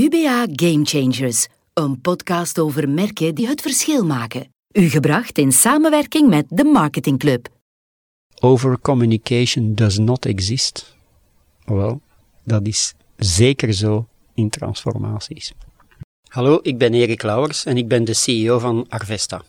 UBA Game Changers, een podcast over merken die het verschil maken. U gebracht in samenwerking met de Marketing Club. Over communication does not exist. Wel, dat is zeker zo in transformaties. Hallo, ik ben Erik Lauwers en ik ben de CEO van Arvesta.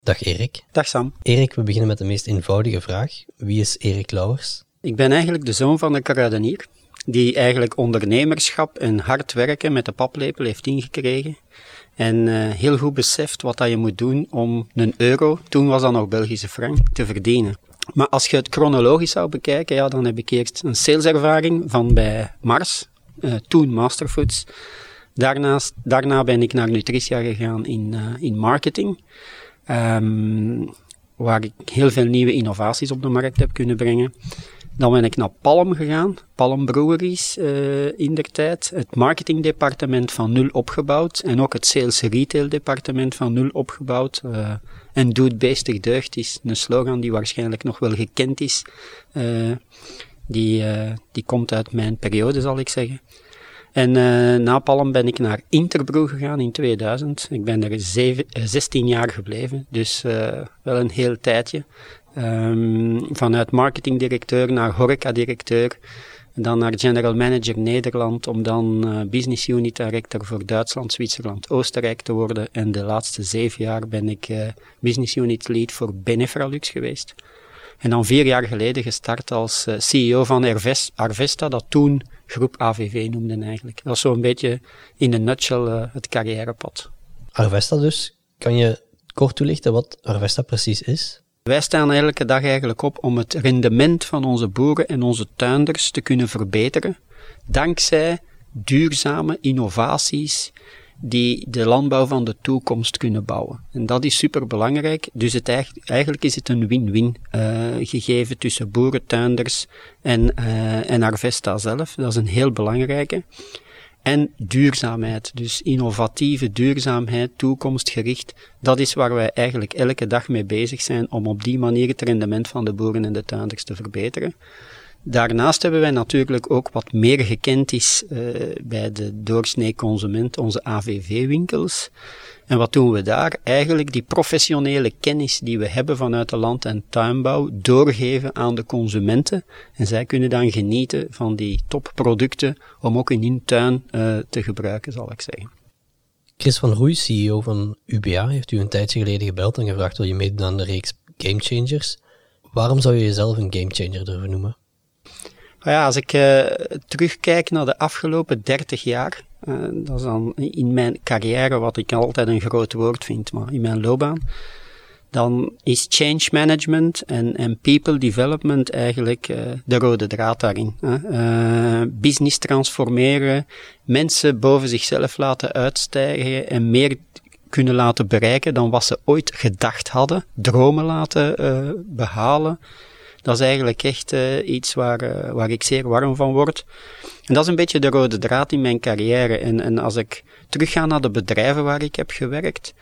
Dag Erik. Dag Sam. Erik, we beginnen met de meest eenvoudige vraag. Wie is Erik Lauwers? Ik ben eigenlijk de zoon van een kruidenier, die eigenlijk ondernemerschap en hard werken met de paplepel heeft ingekregen. En uh, heel goed beseft wat dat je moet doen om een euro, toen was dat nog Belgische frank, te verdienen. Maar als je het chronologisch zou bekijken, ja, dan heb ik eerst een saleservaring van bij Mars, uh, toen Masterfoods. Daarnaast, daarna ben ik naar Nutritia gegaan in, uh, in marketing. Um, waar ik heel veel nieuwe innovaties op de markt heb kunnen brengen. Dan ben ik naar Palm gegaan, Palm Breweries uh, in der tijd. Het marketingdepartement van nul opgebouwd en ook het sales retail departement van nul opgebouwd. Uh, en doet beestig deugd is een slogan die waarschijnlijk nog wel gekend is. Uh, die, die komt uit mijn periode, zal ik zeggen. En uh, na Palm ben ik naar Interbrew gegaan in 2000. Ik ben zeven, 16 jaar gebleven, dus uh, wel een heel tijdje. Um, vanuit marketingdirecteur naar horecadirecteur. Dan naar general manager Nederland, om dan business unit director voor Duitsland, Zwitserland, Oostenrijk te worden. En de laatste zeven jaar ben ik business unit lead voor Benefralux geweest. En dan vier jaar geleden gestart als uh, CEO van Arvesta, dat toen groep AVV noemde eigenlijk. Dat is zo'n beetje in een nutshell het carrièrepad. Arvesta dus. Kan je kort toelichten wat Arvesta precies is? Wij staan elke dag eigenlijk op om het rendement van onze boeren en onze tuinders te kunnen verbeteren, dankzij duurzame innovaties die de landbouw van de toekomst kunnen bouwen. En dat is super belangrijk. Dus het eigenlijk is het een win-win uh, gegeven tussen boeren, tuinders en, uh, en Arvesta zelf. Dat is een heel belangrijke. En duurzaamheid, dus innovatieve duurzaamheid, toekomstgericht, dat is waar wij eigenlijk elke dag mee bezig zijn om op die manier het rendement van de boeren en de tuinders te verbeteren. Daarnaast hebben wij natuurlijk ook wat meer gekend is uh, bij de doorsnee consument, onze AVV-winkels. En wat doen we daar? Eigenlijk die professionele kennis die we hebben vanuit de land- en tuinbouw doorgeven aan de consumenten. En zij kunnen dan genieten van die topproducten om ook in hun tuin uh, te gebruiken, zal ik zeggen. Chris van Roei, CEO van UBA, heeft u een tijdje geleden gebeld en gevraagd wil je meedoen aan de reeks Game Changers. Waarom zou je jezelf een game changer durven noemen? Ja, als ik uh, terugkijk naar de afgelopen 30 jaar, uh, dat is dan in mijn carrière wat ik altijd een groot woord vind, maar in mijn loopbaan, dan is change management en, en people development eigenlijk uh, de rode draad daarin. business transformeren, mensen boven zichzelf laten uitstijgen en meer kunnen laten bereiken dan wat ze ooit gedacht hadden, dromen laten behalen dat is eigenlijk echt uh, iets waar, uh, waar ik zeer warm van word. En dat is een beetje de rode draad in mijn carrière. En, en als ik terugga naar de bedrijven waar ik heb gewerkt,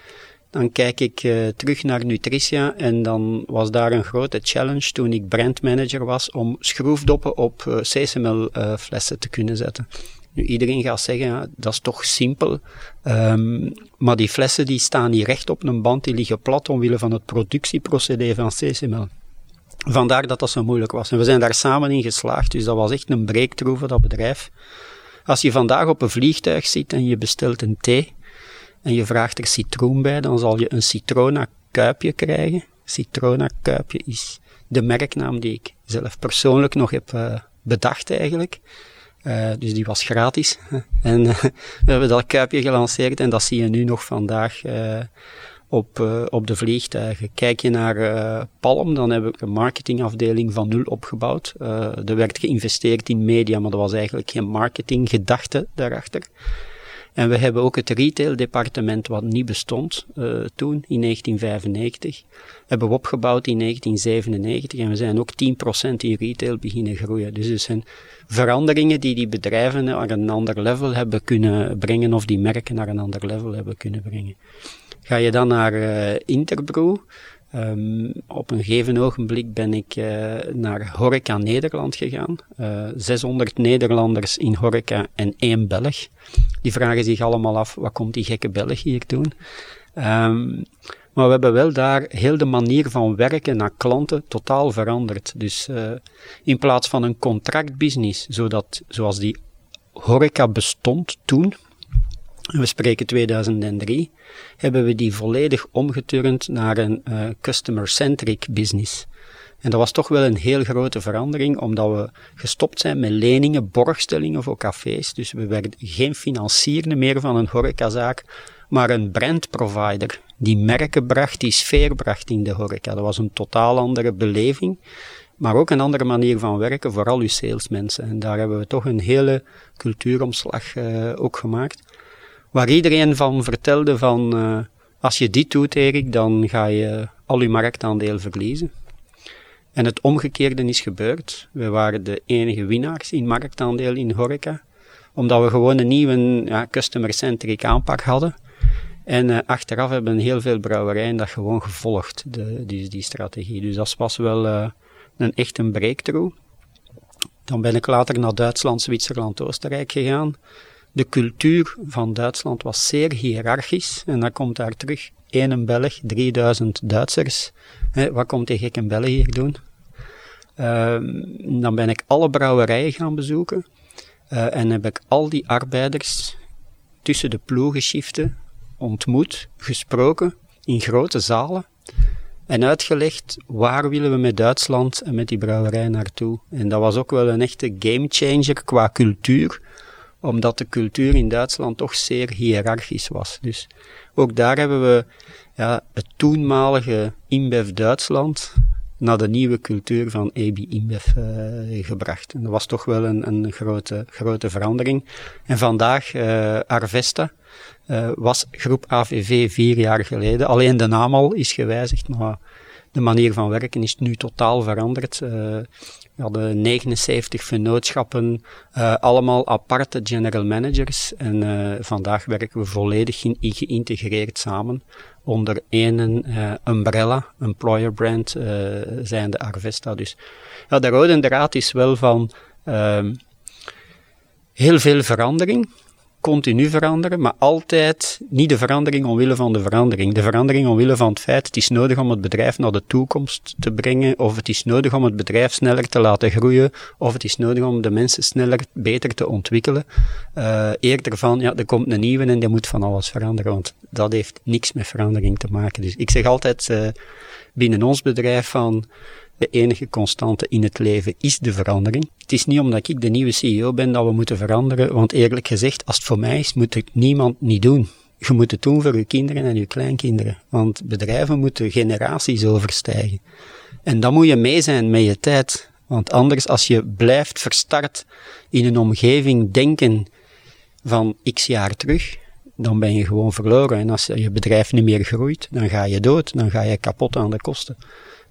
dan kijk ik uh, terug naar Nutritia en dan was daar een grote challenge toen ik brandmanager was om schroefdoppen op uh, CSML uh, flessen te kunnen zetten. Nu, iedereen gaat zeggen, dat is toch simpel. Um, maar die flessen die staan niet recht op een band, die liggen plat omwille van het productieprocedé van CSML. Vandaar dat dat zo moeilijk was. En we zijn daar samen in geslaagd, dus dat was echt een breakthrough voor dat bedrijf. Als je vandaag op een vliegtuig zit en je bestelt een thee en je vraagt er citroen bij, dan zal je een Citrona kuipje krijgen. Citrona kuipje is de merknaam die ik zelf persoonlijk nog heb uh, bedacht eigenlijk. Uh, dus die was gratis. en uh, we hebben dat kuipje gelanceerd en dat zie je nu nog vandaag op, uh, op de vliegtuigen. Kijk je naar uh, Palm, dan heb ik een marketingafdeling van nul opgebouwd. Uh, er werd geïnvesteerd in media, maar er was eigenlijk geen marketinggedachte daarachter. En we hebben ook het retaildepartement, wat niet bestond toen, in 1995, hebben we opgebouwd in 1997 en we zijn ook 10% in retail beginnen groeien. Dus er zijn veranderingen die die bedrijven naar een ander level hebben kunnen brengen of die merken naar een ander level hebben kunnen brengen. Ga je dan naar uh, Interbrew, Um, op een gegeven ogenblik ben ik uh, naar Horeca Nederland gegaan. Uh, eh, 600 Nederlanders in Horeca en één Belg. Die vragen zich allemaal af, wat komt die gekke Belg hier doen? Um, maar we hebben wel daar heel de manier van werken naar klanten totaal veranderd. Dus in plaats van een contractbusiness, zodat, zoals die horeca bestond toen, we spreken 2003, hebben we die volledig omgeturnd naar een uh, customer-centric business. En dat was toch wel een heel grote verandering, omdat we gestopt zijn met leningen, borgstellingen voor cafés. Dus we werden geen financier meer van een horecazaak, maar een brandprovider die merken bracht, die sfeer bracht in de horeca. Dat was een totaal andere beleving, maar ook een andere manier van werken voor al uw salesmensen. En daar hebben we toch een hele cultuuromslag uh, ook gemaakt waar iedereen van vertelde van, uh, als je dit doet Erik, dan ga je al je marktaandeel verliezen. En het omgekeerde is gebeurd. We waren de enige winnaars in marktaandeel in horeca, omdat we gewoon een nieuwe ja, customer-centric aanpak hadden. En uh, achteraf hebben heel veel brouwerijen dat gewoon gevolgd, de, die, die strategie. Dus dat was wel uh, een echt een breakthrough. Dan ben ik later naar Duitsland, Zwitserland, Oostenrijk gegaan de cultuur van Duitsland was zeer hiërarchisch. En dan komt daar terug één Belg, 3000 Duitsers. wat komt die gekke Belg hier doen? Uh, dan ben ik alle brouwerijen gaan bezoeken. Uh, en heb ik al die arbeiders tussen de ploegenschiften ontmoet, gesproken in grote zalen en uitgelegd waar willen we met Duitsland en met die brouwerij naartoe. En dat was ook wel een echte gamechanger qua cultuur omdat de cultuur in Duitsland toch zeer hiërarchisch was. Dus ook daar hebben we ja, het toenmalige InBev Duitsland naar de nieuwe cultuur van AB InBev uh, gebracht. En dat was toch wel een, een grote, grote verandering. En vandaag, uh, Arvesta, uh, was groep AVV vier jaar geleden. Alleen de naam al is gewijzigd, maar de manier van werken is nu totaal veranderd. We hadden 79 vennootschappen, uh, allemaal aparte general managers. En uh, vandaag werken we volledig in, geïntegreerd samen onder één uh, umbrella, employer brand, zijn de Arvesta. Dus ja, de rode draad is wel van ehm, heel veel verandering continu veranderen, maar altijd niet de verandering omwille van de verandering. De verandering omwille van het feit, het is nodig om het bedrijf naar de toekomst te brengen, of het is nodig om het bedrijf sneller te laten groeien, of het is nodig om de mensen sneller, beter te ontwikkelen. Uh, eerder van, ja, er komt een nieuwe en die moet van alles veranderen, want dat heeft niks met verandering te maken. Dus ik zeg altijd uh, binnen ons bedrijf van, de enige constante in het leven is de verandering. Het is niet omdat ik de nieuwe CEO ben dat we moeten veranderen, want eerlijk gezegd, als het voor mij is, moet het niemand niet doen. Je moet het doen voor je kinderen en je kleinkinderen, want bedrijven moeten generaties overstijgen. En dan moet je mee zijn met je tijd, want anders als je blijft verstart in een omgeving denken van x jaar terug, dan ben je gewoon verloren. En als je bedrijf niet meer groeit, dan ga je dood, dan ga je kapot aan de kosten.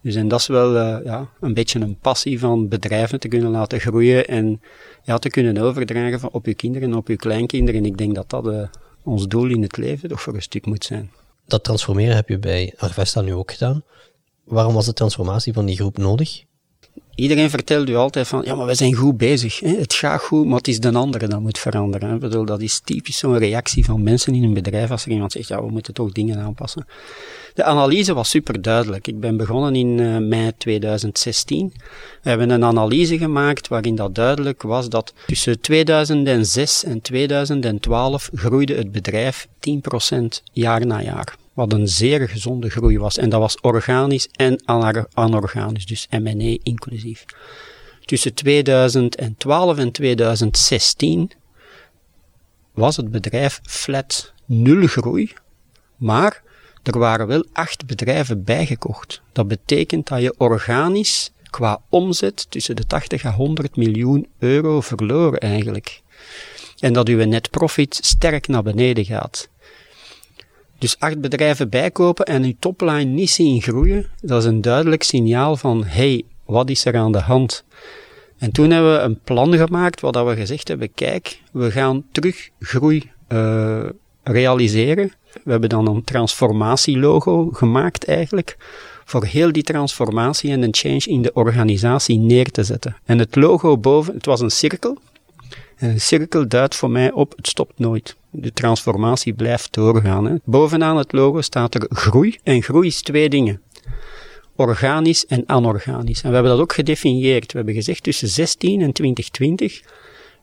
Dus en dat is wel uh, ja, een beetje een passie van bedrijven te kunnen laten groeien en ja, te kunnen overdragen van op je kinderen en op je kleinkinderen. En ik denk dat dat uh, ons doel in het leven toch voor een stuk moet zijn. Dat transformeren heb je bij Arvesta nu ook gedaan. Waarom was de transformatie van die groep nodig? Iedereen vertelt u altijd van, ja, maar we zijn goed bezig. Hè? Het gaat goed, maar het is de andere dat moet veranderen. Ik bedoel, dat is typisch zo'n reactie van mensen in een bedrijf als er iemand zegt, ja, we moeten toch dingen aanpassen. De analyse was super duidelijk. Ik ben begonnen in uh, mei 2016. We hebben een analyse gemaakt waarin dat duidelijk was dat tussen 2006 en 2012 groeide het bedrijf 10% jaar na jaar. Wat een zeer gezonde groei was. En dat was organisch en anorganisch, dus M&A inclusief. Tussen 2012 en 2016 was het bedrijf flat nul groei, maar er waren wel acht bedrijven bijgekocht. Dat betekent dat je organisch qua omzet tussen de 80 en 100 miljoen euro verloor eigenlijk. En dat uw net profit sterk naar beneden gaat. Dus acht bedrijven bijkopen en uw topline niet zien groeien, dat is een duidelijk signaal van, hey, wat is er aan de hand? En toen hebben we een plan gemaakt, waar we gezegd hebben, kijk, we gaan terug groei uh, realiseren. We hebben dan een transformatielogo gemaakt eigenlijk, voor heel die transformatie en een change in de organisatie neer te zetten. En het logo boven, het was een cirkel. En een cirkel duidt voor mij op, het stopt nooit. De transformatie blijft doorgaan. Hè. Bovenaan het logo staat er groei. En groei is twee dingen. Organisch en anorganisch. En we hebben dat ook gedefinieerd. We hebben gezegd tussen 16 en 2020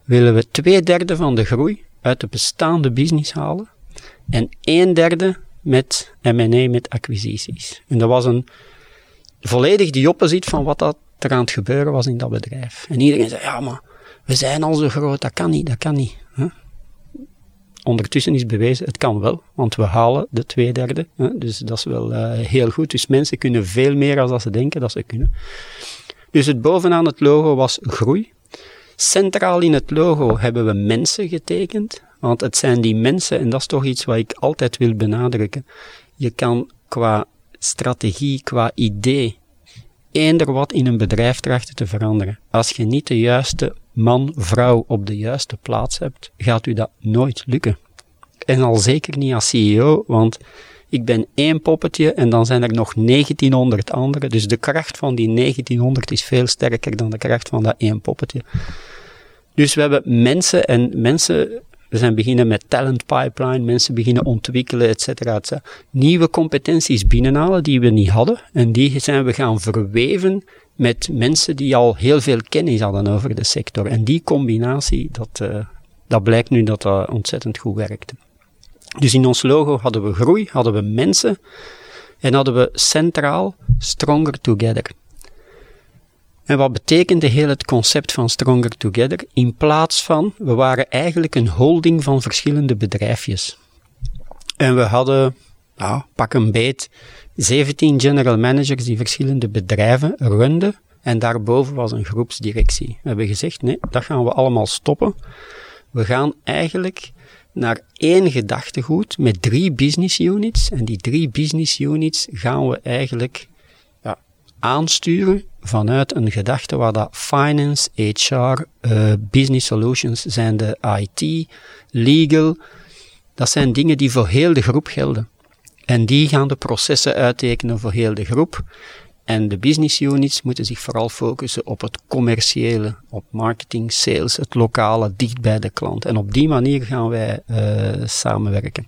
willen we twee derde van de groei uit de bestaande business halen en een derde met M&A, met acquisities. En dat was een volledig die opposite van wat dat er aan het gebeuren was in dat bedrijf. En iedereen zei, ja, maar we zijn al zo groot, dat kan niet, dat kan niet. Huh? Ondertussen is bewezen, het kan wel, want we halen de twee derde. Hè? Dus dat is wel uh, heel goed. Dus mensen kunnen veel meer als ze denken dat ze kunnen. Dus het bovenaan het logo was groei. Centraal in het logo hebben we mensen getekend, want het zijn die mensen, en dat is toch iets wat ik altijd wil benadrukken. Je kan qua strategie, qua idee, eender wat in een bedrijf trachten te veranderen. Als je niet de juiste man, vrouw op de juiste plaats hebt, gaat u dat nooit lukken. En al zeker niet als CEO, want ik ben één poppetje en dan zijn er nog 1900 anderen. Dus de kracht van die 1900 is veel sterker dan de kracht van dat één poppetje. Dus we hebben mensen en mensen, we zijn beginnen met talent pipeline, mensen beginnen ontwikkelen, et cetera, et cetera. Nieuwe competenties binnenhalen die we niet hadden en die zijn we gaan verweven met mensen die al heel veel kennis hadden over de sector. En die combinatie, dat, uh, dat blijkt nu dat dat ontzettend goed werkte. Dus in ons logo hadden we groei, hadden we mensen en hadden we centraal Stronger Together. En wat betekende heel het concept van Stronger Together? In plaats van, we waren eigenlijk een holding van verschillende bedrijfjes. En we hadden, nou, pak een beet, 17 general managers die verschillende bedrijven runden. En daarboven was een groepsdirectie. We hebben gezegd, nee, dat gaan we allemaal stoppen. We gaan eigenlijk naar één gedachtegoed met drie business units. En die drie business units gaan we eigenlijk aansturen vanuit een gedachte waar dat finance, HR, eh, business solutions zijn de IT, legal. Dat zijn dingen die voor heel de groep gelden. En die gaan de processen uittekenen voor heel de groep. En de business units moeten zich vooral focussen op het commerciële, op marketing, sales, het lokale, dicht bij de klant. En op die manier gaan wij uh, samenwerken.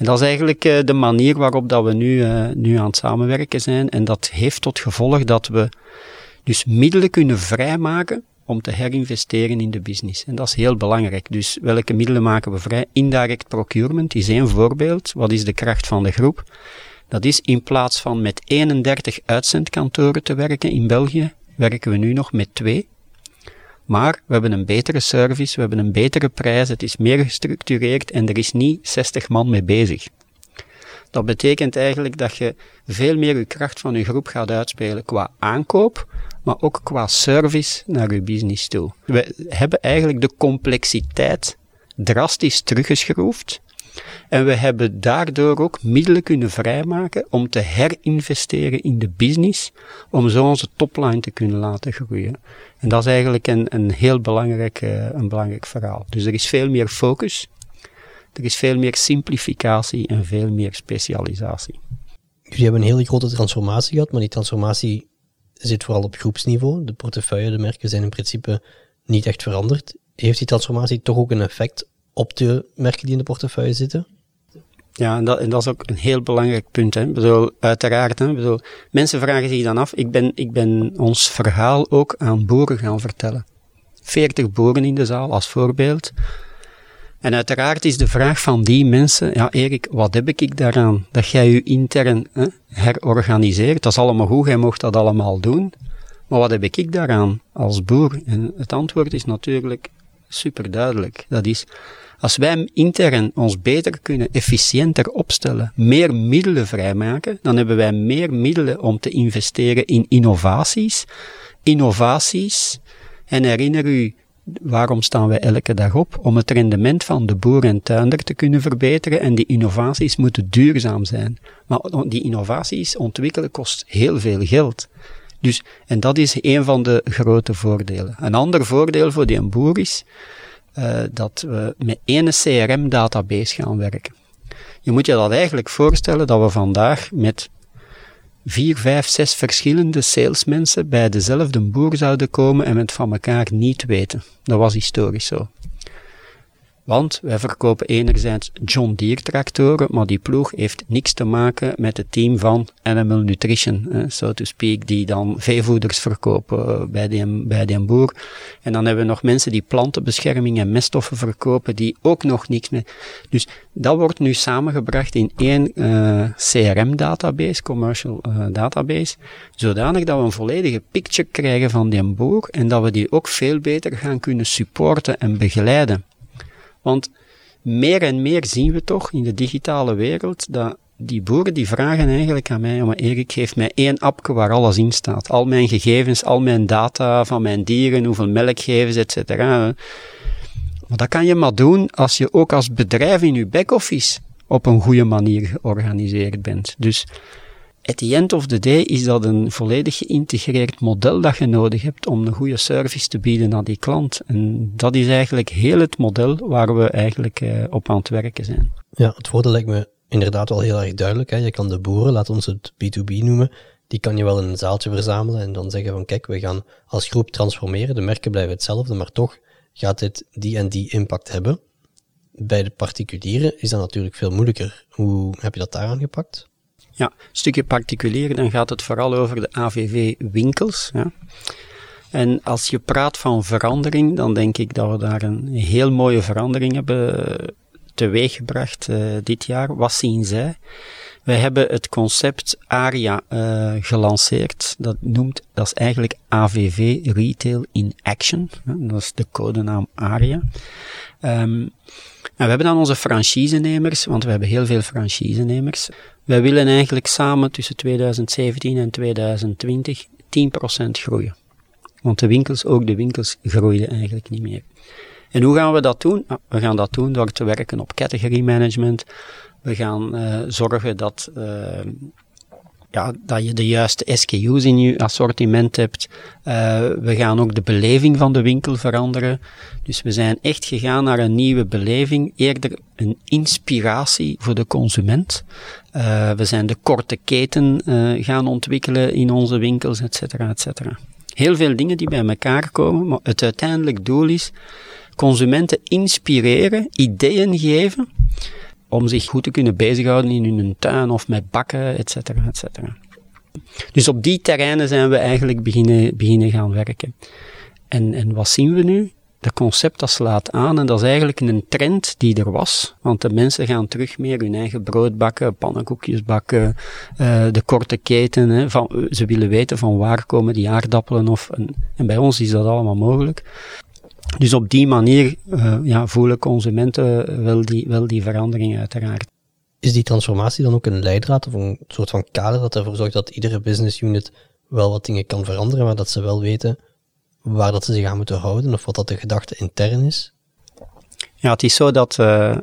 En dat is eigenlijk uh, de manier waarop dat we nu, uh, nu aan het samenwerken zijn. En dat heeft tot gevolg dat we dus middelen kunnen vrijmaken om te herinvesteren in de business. En dat is heel belangrijk. Dus welke middelen maken we vrij? Indirect procurement is één voorbeeld. Wat is de kracht van de groep? Dat is in plaats van met 31 uitzendkantoren te werken in België, werken we nu nog met twee. Maar we hebben een betere service, we hebben een betere prijs, het is meer gestructureerd en er is niet 60 man mee bezig. Dat betekent eigenlijk dat je veel meer je kracht van je groep gaat uitspelen qua aankoop, maar ook qua service naar je business toe. We hebben eigenlijk de complexiteit drastisch teruggeschroefd en we hebben daardoor ook middelen kunnen vrijmaken om te herinvesteren in de business, om zo onze topline te kunnen laten groeien. En dat is eigenlijk een, een heel belangrijk, uh, een belangrijk verhaal. Dus er is veel meer focus, er is veel meer simplificatie en veel meer specialisatie. Jullie hebben een hele grote transformatie gehad, maar die transformatie zit vooral op groepsniveau. De portefeuille, de merken zijn in principe niet echt veranderd. Heeft die transformatie toch ook een effect op de merken die in de portefeuille zitten? Ja, en dat, en dat is ook een heel belangrijk punt. Hè. Bedoel, uiteraard, hè. Bedoel, mensen vragen zich dan af, ik ben, ik ben ons verhaal ook aan boeren gaan vertellen. 40 boeren in de zaal als voorbeeld. En uiteraard is de vraag van die mensen, ja Erik, wat heb ik daaraan? Dat jij je intern hè, herorganiseert, dat is allemaal goed, jij mocht dat allemaal doen. Maar wat heb ik daaraan als boer? En het antwoord is natuurlijk super duidelijk. Dat is, als wij intern ons beter kunnen, efficiënter opstellen, meer middelen vrijmaken, dan hebben wij meer middelen om te investeren in innovaties. Innovaties, en herinner u, waarom staan wij elke dag op? Om het rendement van de boer en tuinder te kunnen verbeteren en die innovaties moeten duurzaam zijn. Maar die innovaties ontwikkelen kost heel veel geld. Dus, en dat is een van de grote voordelen. Een ander voordeel voor die boer is, uh, dat we met één CRM-database gaan werken. Je moet je dat eigenlijk voorstellen dat we vandaag met vier, vijf, zes verschillende salesmensen bij dezelfde boer zouden komen en het van elkaar niet weten. Dat was historisch zo. Want wij verkopen enerzijds John Deere tractoren, maar die ploeg heeft niks te maken met het team van Animal Nutrition, eh, so to speak, die dan veevoeders verkopen eh, bij, die, bij die boer. En dan hebben we nog mensen die plantenbescherming en meststoffen verkopen, die ook nog niks mee. Dus dat wordt nu samengebracht in één eh, CRM-database, commercial uh, database, zodanig dat we een volledige picture krijgen van die boer en dat we die ook veel beter gaan kunnen supporten en begeleiden. Want meer en meer zien we toch in de digitale wereld dat die boeren die vragen eigenlijk aan mij, maar Erik, geef mij één appje waar alles in staat. Al mijn gegevens, al mijn data van mijn dieren, hoeveel melk geven ze, et cetera. Maar dat kan je maar doen als je ook als bedrijf in je back-office op een goede manier georganiseerd bent. Dus at the end of the day is dat een volledig geïntegreerd model dat je nodig hebt om een goede service te bieden aan die klant. En dat is eigenlijk heel het model waar we eigenlijk eh, op aan het werken zijn. Ja, het voordeel lijkt me inderdaad wel heel erg duidelijk. Hè. Je kan de boeren, laat ons het B2B noemen, die kan je wel in een zaaltje verzamelen en dan zeggen van kijk, we gaan als groep transformeren, de merken blijven hetzelfde, maar toch gaat dit die en die impact hebben. Bij de particulieren is dat natuurlijk veel moeilijker. Hoe heb je dat daar aangepakt? Ja, stukje particulier, dan gaat het vooral over de AVV-winkels. Ja. En als je praat van verandering, dan denk ik dat we daar een heel mooie verandering hebben teweeggebracht uh, dit jaar. Wat zien zij? Wij hebben het concept ARIA uh, gelanceerd. Dat noemt, dat is eigenlijk AVV Retail in Action. Dat is de codenaam ARIA. En we hebben dan onze franchisenemers, want we hebben heel veel franchisenemers. Wij willen eigenlijk samen tussen 2017 en 2020 10% groeien. Want de winkels, ook de winkels, groeiden eigenlijk niet meer. En hoe gaan we dat doen? Ah, we gaan dat doen door te werken op category management. We gaan uh, zorgen dat uh, ja, dat je de juiste SKU's in je assortiment hebt. Uh, we gaan ook de beleving van de winkel veranderen. Dus we zijn echt gegaan naar een nieuwe beleving, eerder een inspiratie voor de consument. Uh, we zijn de korte keten uh, gaan ontwikkelen in onze winkels, et cetera, et cetera. Heel veel dingen die bij elkaar komen, maar het uiteindelijk doel is consumenten inspireren, ideeën geven, om zich goed te kunnen bezighouden in hun tuin of met bakken, et cetera, et cetera. Dus op die terreinen zijn we eigenlijk beginnen, beginnen gaan werken. En, en wat zien we nu? Dat concept dat slaat aan en dat is eigenlijk een trend die er was. Want de mensen gaan terug meer hun eigen brood bakken, pannenkoekjes bakken, uh, de korte keten. Hè, van, ze willen weten van waar komen die aardappelen of... En bij ons is dat allemaal mogelijk. Dus op die manier uh, ja, voelen consumenten wel die, wel die verandering uiteraard. Is die transformatie dan ook een leidraad of een soort van kader dat ervoor zorgt dat iedere business unit wel wat dingen kan veranderen, maar dat ze wel weten waar dat ze zich aan moeten houden of wat dat de gedachte intern is? Ja, het is zo dat uh,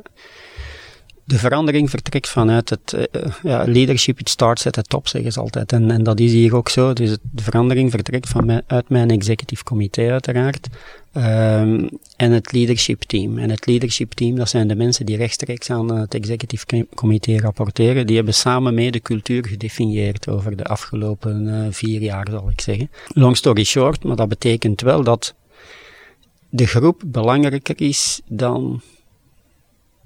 de verandering vertrekt vanuit het uh, ja, leadership, it starts at the top, zeggen ze altijd. En, en dat is hier ook zo. Dus de verandering vertrekt van uit mijn executive comité uiteraard. Um, en het leadership team. En het leadership team, dat zijn de mensen die rechtstreeks aan het executive comité rapporteren. Die hebben samen mee de cultuur gedefinieerd over de afgelopen uh, vier jaar, zal ik zeggen. Long story short, maar dat betekent wel dat de groep belangrijker is dan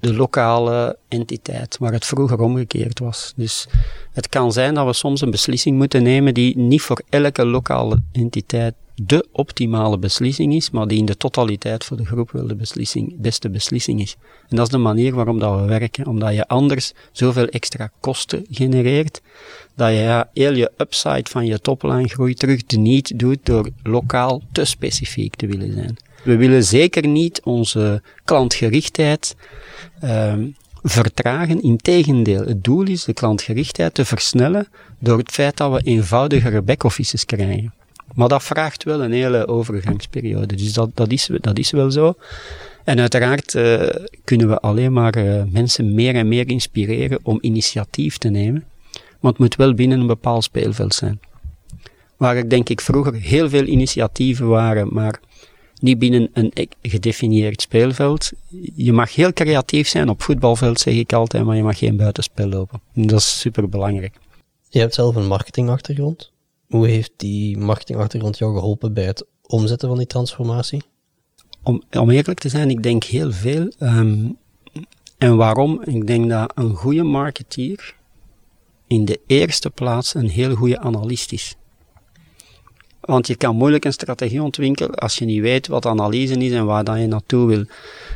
de lokale entiteit, waar het vroeger omgekeerd was. Dus het kan zijn dat we soms een beslissing moeten nemen die niet voor elke lokale entiteit de optimale beslissing is, maar die in de totaliteit voor de groep wel de beslissing, beste beslissing is. En dat is de manier waarom dat we werken, omdat je anders zoveel extra kosten genereert, dat je ja, heel je upside van je topline groei terug niet doet door lokaal te specifiek te willen zijn. We willen zeker niet onze klantgerichtheid um, vertragen. Integendeel, het doel is de klantgerichtheid te versnellen door het feit dat we eenvoudigere back-offices krijgen. Maar dat vraagt wel een hele overgangsperiode. Dus dat, dat, is, dat is wel zo. En uiteraard uh, kunnen we alleen maar uh, mensen meer en meer inspireren om initiatief te nemen. Maar het moet wel binnen een bepaald speelveld zijn. Waar ik denk ik vroeger heel veel initiatieven waren, maar niet binnen een gedefinieerd speelveld. Je mag heel creatief zijn op voetbalveld, zeg ik altijd, maar je mag geen buitenspel lopen. Dat is super belangrijk. Je hebt zelf een marketingachtergrond. Hoe heeft die marketingachtergrond jou geholpen bij het omzetten van die transformatie? Om, om eerlijk te zijn, ik denk heel veel. Ehm, en waarom? Ik denk dat een goede marketeer in de eerste plaats een heel goede analist is. Want je kan moeilijk een strategie ontwikkelen als je niet weet wat analyse is en waar dan je naartoe wil.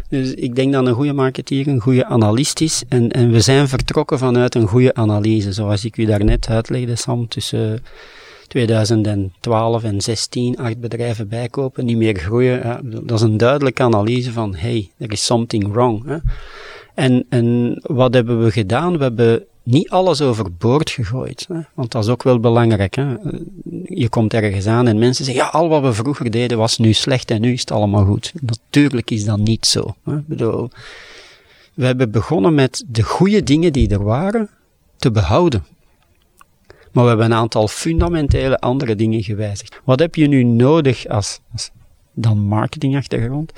Dus ik denk dat een goede marketeer een goede analist is. En, en we zijn vertrokken vanuit een goede analyse. Zoals ik u daarnet uitlegde, Sam, tussen 2012 en 16 acht bedrijven bijkopen, niet meer groeien. Dat is een duidelijke analyse van, hey, there is something wrong. Hè. En, en wat hebben we gedaan? We hebben niet alles overboord gegooid. Hè? Want dat is ook wel belangrijk. Hè? Je komt ergens aan en mensen zeggen, ja, al wat we vroeger deden was nu slecht en nu is het allemaal goed. Natuurlijk is dat niet zo. Hè? Ik bedoel, we hebben begonnen met de goede dingen die er waren te behouden. Maar we hebben een aantal fundamentele andere dingen gewijzigd. Wat heb je nu nodig als, dan marketingachtergrond?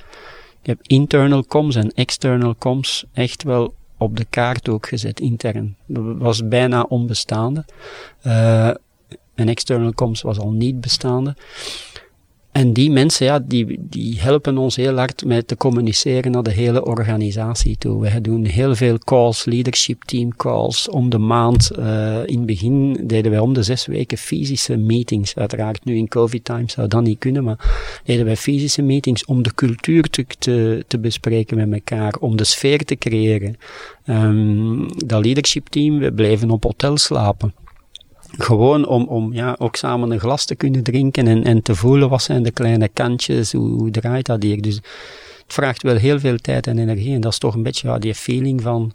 Je hebt internal comms en external comms echt wel op de kaart ook gezet, intern. Was bijna onbestaande. Uh, en external comms was al niet bestaande. En die mensen, ja, die, die helpen ons heel hard met te communiceren naar de hele organisatie toe. We doen heel veel calls, leadership team calls, om de maand. Uh, in het begin deden wij om de zes weken fysische meetings. Uiteraard nu in covid time zou dat niet kunnen, maar deden wij fysische meetings om de cultuur te, te, bespreken met elkaar, om de sfeer te creëren. Um, dat leadership team, we bleven op hotel slapen. Gewoon om, om ja, ook samen een glas te kunnen drinken en, en te voelen wat zijn de kleine kantjes, hoe, draait dat hier. Dus het vraagt wel heel veel tijd en energie en dat is toch een beetje ja, die feeling van,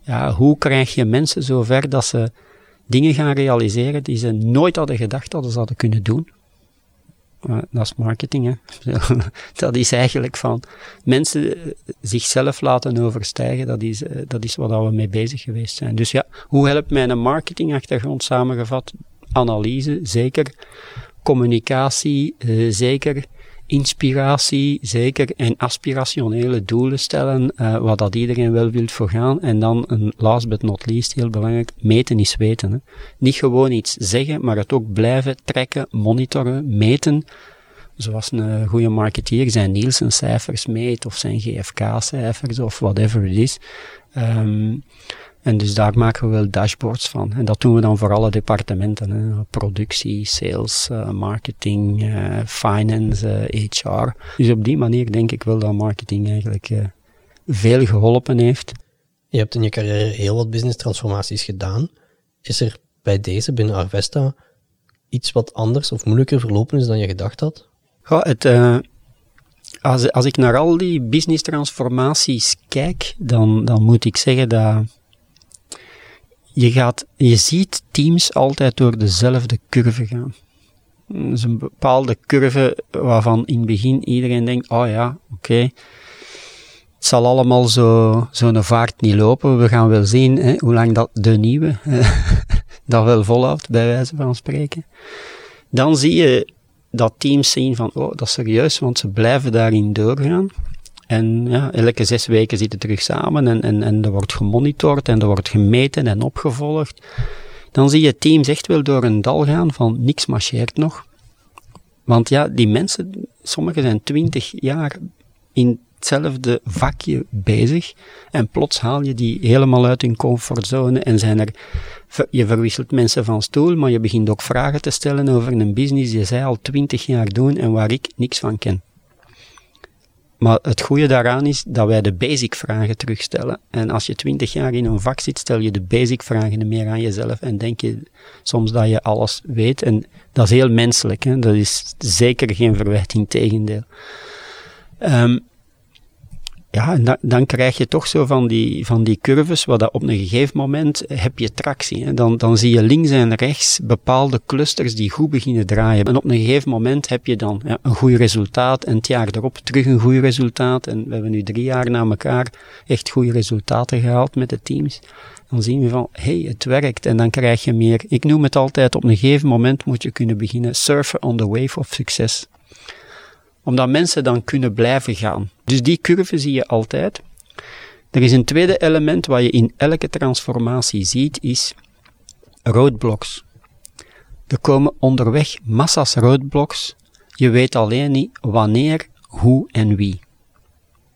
ja, hoe krijg je mensen zover dat ze dingen gaan realiseren die ze nooit hadden gedacht dat ze hadden kunnen doen. Dat is marketing, hè. dat is eigenlijk van mensen eh, zichzelf laten overstijgen, dat is, uh, dat is waar we mee bezig geweest zijn. Dus ja, hoe helpt mijn marketingachtergrond samengevat? Analyse, zeker. Communicatie, uh, zeker inspiratie, zeker, en aspirationele doelen stellen, uh, wat dat iedereen wel wil voor gaan. En dan, een last but not least, heel belangrijk, meten is weten. Hè. Niet gewoon iets zeggen, maar het ook blijven trekken, monitoren, meten. Zoals een goede marketeer zijn Nielsen-cijfers meet, of zijn GFK-cijfers, of whatever it is. Um, en dus daar maken we wel dashboards van. En dat doen we dan voor alle departementen. Hè. Productie, sales, uh, marketing, uh, finance, uh, HR. Dus op die manier denk ik wel dat marketing eigenlijk veel geholpen heeft. Je hebt in je carrière heel wat business transformaties gedaan. Is er bij deze binnen Arvesta iets wat anders of moeilijker verlopen is dan je gedacht had? Ja, het, als, als ik naar al die business transformaties kijk, dan, dan moet ik zeggen dat je, gaat, je ziet teams altijd door dezelfde curve gaan. Is een bepaalde curve waarvan in het begin iedereen denkt, oh ja, oké, het zal allemaal zo, zo'n vaart niet lopen. We gaan wel zien hè, hoe lang dat de nieuwe dat wel volhoudt, bij wijze van spreken. Dan zie je dat teams zien van, oh, dat is serieus, want ze blijven daarin doorgaan. En ja, elke zes weken zitten terug samen en, en, en er wordt gemonitord en er wordt gemeten en opgevolgd. Dan zie je teams echt wel door een dal gaan van niks marcheert nog. Want ja, die mensen, sommigen zijn twintig jaar in hetzelfde vakje bezig en plots haal je die helemaal uit hun comfortzone en zijn er, je verwisselt mensen van stoel, maar je begint ook vragen te stellen over een business die zij al twintig jaar doen en waar ik niks van ken. Maar het goede daaraan is dat wij de basic vragen terugstellen. En als je twintig jaar in een vak zit, stel je de basic vragen meer aan jezelf en denk je soms dat je alles weet. En dat is heel menselijk, hè? dat is zeker geen verwijting, tegendeel. Um, ja, en dan, dan, krijg je toch zo van die, van die curves, waar dat op een gegeven moment heb je tractie. Hè. Dan, dan zie je links en rechts bepaalde clusters die goed beginnen draaien. En op een gegeven moment heb je dan ja, een goed resultaat en het jaar erop terug een goed resultaat. En we hebben nu drie jaar na elkaar echt goede resultaten gehaald met de teams. Dan zien we van, hé, hey, het werkt. En dan krijg je meer, ik noem het altijd, op een gegeven moment moet je kunnen beginnen surfen on the wave of succes omdat mensen dan kunnen blijven gaan. Dus die curve zie je altijd. Er is een tweede element wat je in elke transformatie ziet, is roadblocks. Er komen onderweg massa's roadblocks. Je weet alleen niet wanneer, hoe en wie.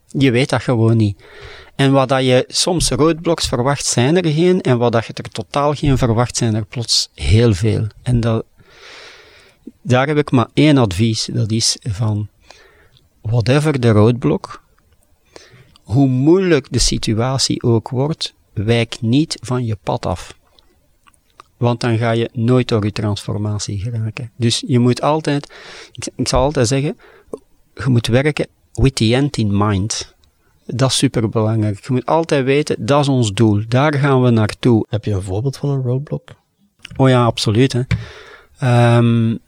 Je weet dat gewoon niet. En wat dat je soms roadblocks verwacht, zijn er geen. En wat dat je er totaal geen verwacht, zijn er plots heel veel. En dat, daar heb ik maar één advies. Dat is van, whatever de roadblock, hoe moeilijk de situatie ook wordt, wijk niet van je pad af. Want dan ga je nooit door je transformatie geraken. Dus je moet altijd, ik, ik zal altijd zeggen, je moet werken with the end in mind. Dat is superbelangrijk. Je moet altijd weten, dat is ons doel. Daar gaan we naartoe. Heb je een voorbeeld van een roadblock? Oh ja, absoluut. Hè. Um,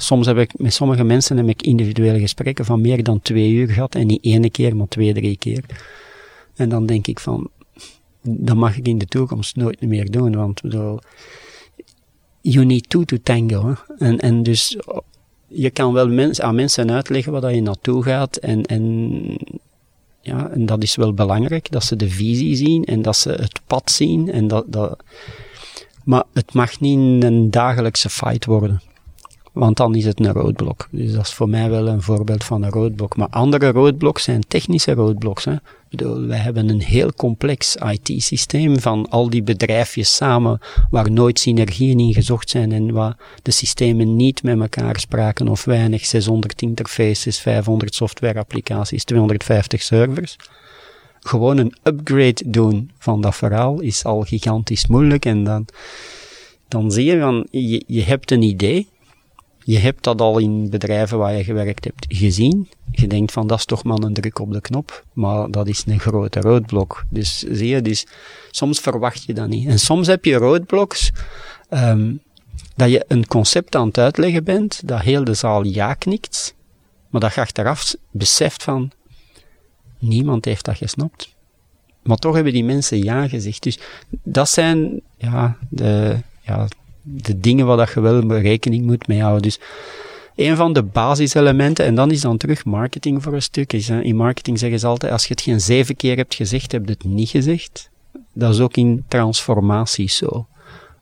soms heb ik met sommige mensen heb ik individuele gesprekken van meer dan twee uur gehad. En niet ene keer, maar twee, drie keer. En dan denk ik van, dat mag ik in de toekomst nooit meer doen. Want bedoel, you need two to tango. En, en dus je kan wel aan mensen uitleggen waar je naartoe gaat. En, en, ja, en dat is wel belangrijk, dat ze de visie zien en dat ze het pad zien. En dat, dat, maar het mag niet een dagelijkse fight worden. Want dan is het een roadblock. Dus dat is voor mij wel een voorbeeld van een roadblock. Maar andere roadblocks zijn technische roadblocks. Hè. Bedoel, wij hebben een heel complex IT-systeem van al die bedrijfjes samen, waar nooit synergieën in gezocht zijn en waar de systemen niet met elkaar spraken of weinig, 600 interfaces, 500 software-applicaties, 250 servers. Gewoon een upgrade doen van dat verhaal is al gigantisch moeilijk en dan, dan zie je van, je, je hebt een idee, je hebt dat al in bedrijven waar je gewerkt hebt gezien. Je denkt van dat is toch maar een druk op de knop, maar dat is een grote roadblock. Dus zie je, dus soms verwacht je dat niet. En soms heb je roadblocks um, dat je een concept aan het uitleggen bent, dat heel de zaal ja knikt, maar dat je achteraf beseft van niemand heeft dat gesnapt. Maar toch hebben die mensen ja gezegd. Dus dat zijn ja, de, ja, de dingen waar dat je wel rekening moet mee houden. Dus een van de basiselementen, en dan is dan terug marketing voor een stuk. Is, in marketing zeggen ze altijd, als je het geen zeven keer hebt gezegd, heb je het niet gezegd. Dat is ook in transformatie zo.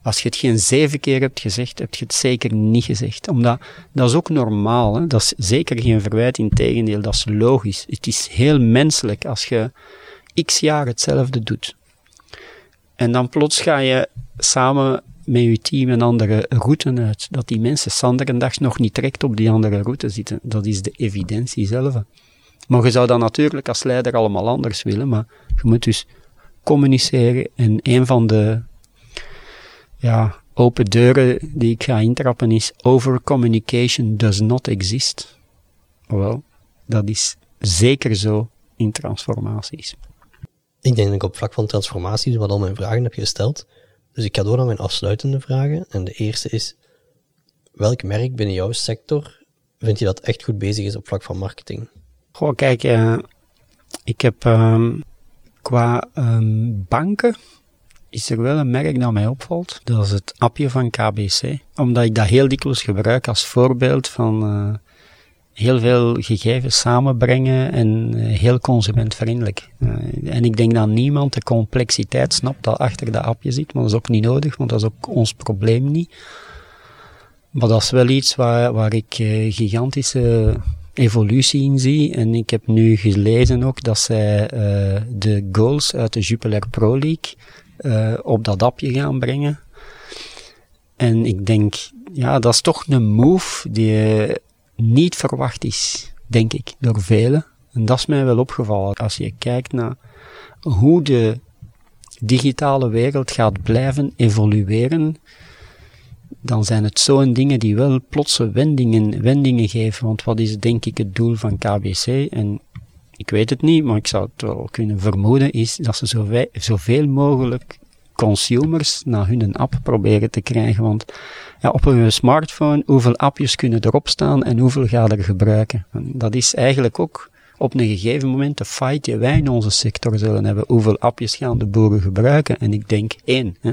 Als je het geen zeven keer hebt gezegd, heb je het zeker niet gezegd. Omdat, dat is ook normaal. Hè? Dat is zeker geen verwijt, in tegendeel, dat is logisch. Het is heel menselijk als je x jaar hetzelfde doet. En dan plots ga je samen met je team een andere route uit. Dat die mensen dag nog niet direct op die andere route zitten. Dat is de evidentie zelf. Maar je zou dat natuurlijk als leider allemaal anders willen, maar je moet dus communiceren. En een van de ja, open deuren die ik ga intrappen is over communication does not exist. Wel, dat is zeker zo in transformaties. Ik denk dat ik op vlak van transformaties wat al mijn vragen heb gesteld. Dus ik ga door naar mijn afsluitende vragen. En de eerste is, welk merk binnen jouw sector vind je dat echt goed bezig is op vlak van marketing? Goh, kijk, uh, ik heb um, qua um, banken is er wel een merk dat mij opvalt. Dat is het appje van KBC. Omdat ik dat heel dikwijls gebruik als voorbeeld van uh, heel veel gegevens samenbrengen en uh, heel consumentvriendelijk. Uh, en ik denk dat niemand de complexiteit snapt dat achter dat appje zit, maar dat is ook niet nodig, want dat is ook ons probleem niet. Maar dat is wel iets waar, waar ik uh, gigantische evolutie in zie. En ik heb nu gelezen ook dat zij de goals uit de Jupiler Pro League op dat appje gaan brengen. En ik denk, ja, dat is toch een move die niet verwacht is, denk ik, door velen. En dat is mij wel opgevallen. Als je kijkt naar hoe de digitale wereld gaat blijven evolueren, dan zijn het zo'n dingen die wel plotse wendingen, wendingen geven. Want wat is denk ik het doel van KBC? En ik weet het niet, maar ik zou het wel kunnen vermoeden, is dat ze zoveel, zoveel mogelijk consumers naar hun app proberen te krijgen. Want ja, op een smartphone, hoeveel appjes kunnen erop staan en hoeveel ga er gebruiken? En dat is eigenlijk ook op een gegeven moment de fight die wij in onze sector zullen hebben. Hoeveel appjes gaan de boeren gebruiken? En ik denk één. Hè?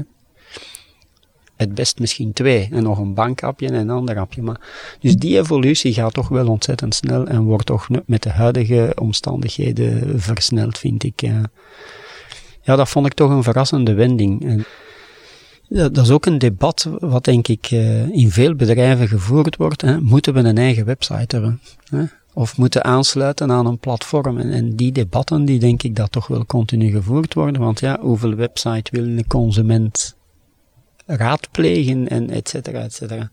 Het best misschien twee. En nog een bankapje en een ander appje. Maar, dus die evolutie gaat toch wel ontzettend snel en wordt toch met de huidige omstandigheden versneld, vind ik. Ja, dat vond ik toch een verrassende wending. En dat, is ook een debat wat denk ik uh, in veel bedrijven gevoerd wordt. Hè. Moeten we een eigen website hebben? Hè? Of moeten aansluiten aan een platform? En, en, die debatten, die denk ik dat toch wel continu gevoerd worden. Want ja, hoeveel website wil een consument raadplegen en et cetera, et cetera.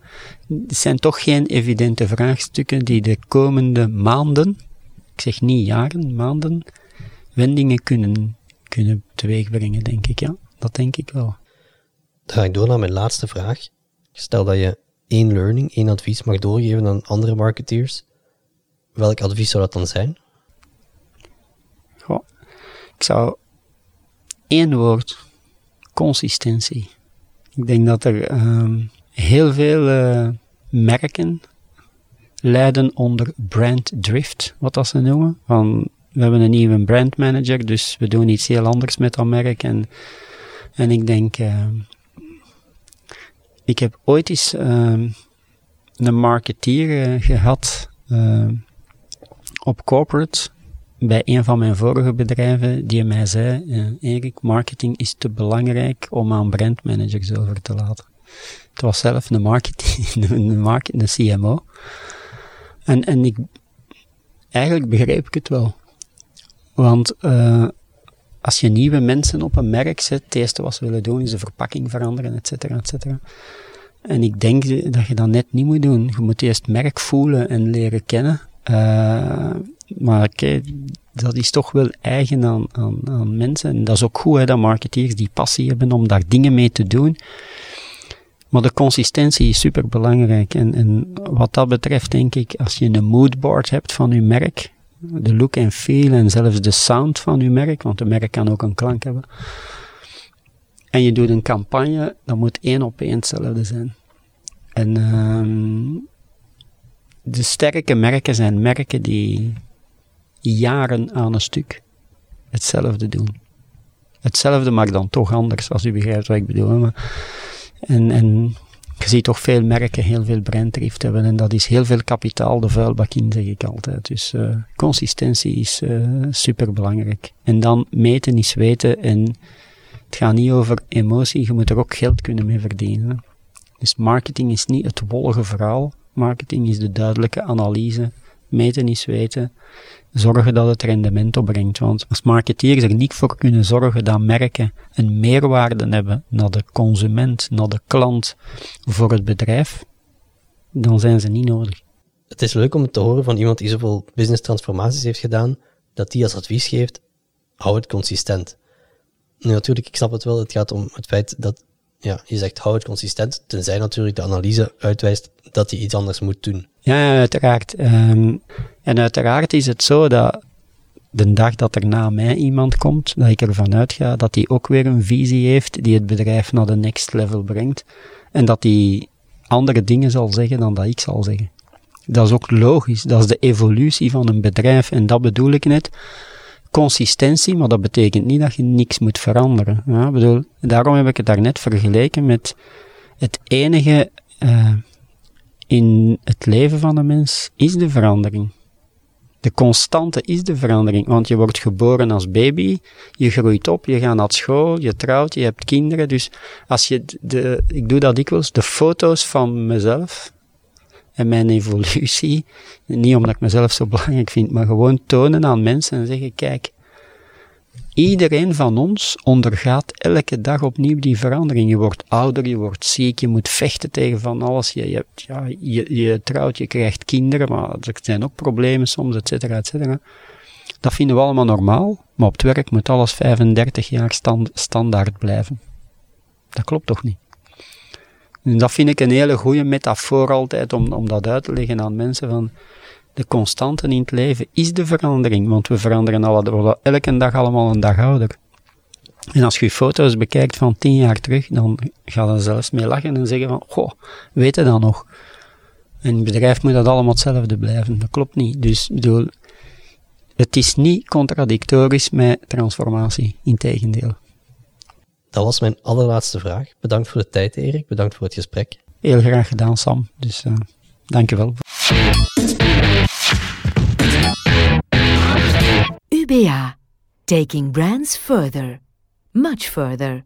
Het zijn toch geen evidente vraagstukken die de komende maanden, ik zeg niet jaren, maanden, wendingen kunnen, kunnen teweegbrengen, denk ik. Ja, dat denk ik wel. Dan ga ik door naar mijn laatste vraag. Stel dat je één learning, één advies mag doorgeven aan andere marketeers. Welk advies zou dat dan zijn? Goh, ik zou één woord, consistentie. Ik denk dat er um, heel veel uh, merken lijden onder brand drift, wat dat ze noemen. Van, we hebben een nieuwe brand manager, dus we doen iets heel anders met dat merk. En, en ik denk, uh, ik heb ooit eens uh, een marketeer uh, gehad op corporate bij een van mijn vorige bedrijven die mij zei, Erik, marketing is te belangrijk om aan brandmanagers over te laten. Het was zelf een marketing, een, market, een CMO. En, en ik, eigenlijk begreep ik het wel. Want uh, als je nieuwe mensen op een merk zet, het eerste wat ze willen doen is de verpakking veranderen, et cetera, et cetera. En ik denk dat je dat net niet moet doen. Je moet eerst merk voelen en leren kennen. Uh, maar kijk, dat is toch wel eigen aan, aan, aan mensen. En dat is ook goed, hè, dat marketeers die passie hebben om daar dingen mee te doen. Maar de consistentie is super belangrijk. En, en wat dat betreft, denk ik, als je een moodboard hebt van je merk, de look en feel en zelfs de sound van je merk, want een merk kan ook een klank hebben. En je doet een campagne, dan moet één op één hetzelfde zijn. En um, de sterke merken zijn merken die jaren aan een stuk hetzelfde doen. Hetzelfde mag dan toch anders, als u begrijpt wat ik bedoel. Maar, en, en je ziet toch veel merken heel veel branddrift hebben en dat is heel veel kapitaal de vuilbak in, zeg ik altijd. Dus uh, consistentie is uh, super belangrijk. En dan meten is weten en het gaat niet over emotie, je moet er ook geld kunnen mee verdienen. Dus marketing is niet het wollige verhaal, marketing is de duidelijke analyse, meten is weten zorgen dat het rendement opbrengt. Want als marketeers er niet voor kunnen zorgen dat merken een meerwaarde hebben naar de consument, naar de klant, voor het bedrijf, dan zijn ze niet nodig. Het is leuk om te horen van iemand die zoveel business transformaties heeft gedaan, dat die als advies geeft, hou het consistent. Nu natuurlijk, ik snap het wel, het gaat om het feit dat ja, je zegt hou het consistent, tenzij natuurlijk de analyse uitwijst dat hij iets anders moet doen. Ja, uiteraard. Um, en uiteraard is het zo dat de dag dat er na mij iemand komt, dat ik ervan uitga dat hij ook weer een visie heeft die het bedrijf naar de next level brengt. En dat hij andere dingen zal zeggen dan dat ik zal zeggen. Dat is ook logisch. Dat is de evolutie van een bedrijf. En dat bedoel ik net consistentie, maar dat betekent niet dat je niks moet veranderen. Ja, bedoel, daarom heb ik het daarnet vergeleken met het enige uh, in het leven van de mens is de verandering. De constante is de verandering, want je wordt geboren als baby, je groeit op, je gaat naar school, je trouwt, je hebt kinderen. Dus als je de, ik doe dat dikwijls, de foto's van mezelf, en mijn evolutie, niet omdat ik mezelf zo belangrijk vind, maar gewoon tonen aan mensen en zeggen, kijk, iedereen van ons ondergaat elke dag opnieuw die verandering. Je wordt ouder, je wordt ziek, je moet vechten tegen van alles. Je, je, ja, je, trouwt, je krijgt kinderen, maar er zijn ook problemen soms, et cetera, et cetera. Dat vinden we allemaal normaal, maar op het werk moet alles 35 jaar stand, standaard blijven. Dat klopt toch niet? En dat vind ik een hele goede metafoor altijd om, om dat uit te leggen aan mensen van de constante in het leven is de verandering, want we veranderen elke dag allemaal een dag ouder. En als je foto's bekijkt van tien jaar terug, dan ga je zelfs mee lachen en zeggen van, goh, weet je dat nog? En het bedrijf moet dat allemaal hetzelfde blijven. Dat klopt niet. Dus bedoel, het is niet contradictorisch met transformatie, integendeel. Dat was mijn allerlaatste vraag. Bedankt voor de tijd, Erik. Bedankt voor het gesprek. Heel graag gedaan, Sam. Dus uh, dank je wel. Taking brands further. Much further.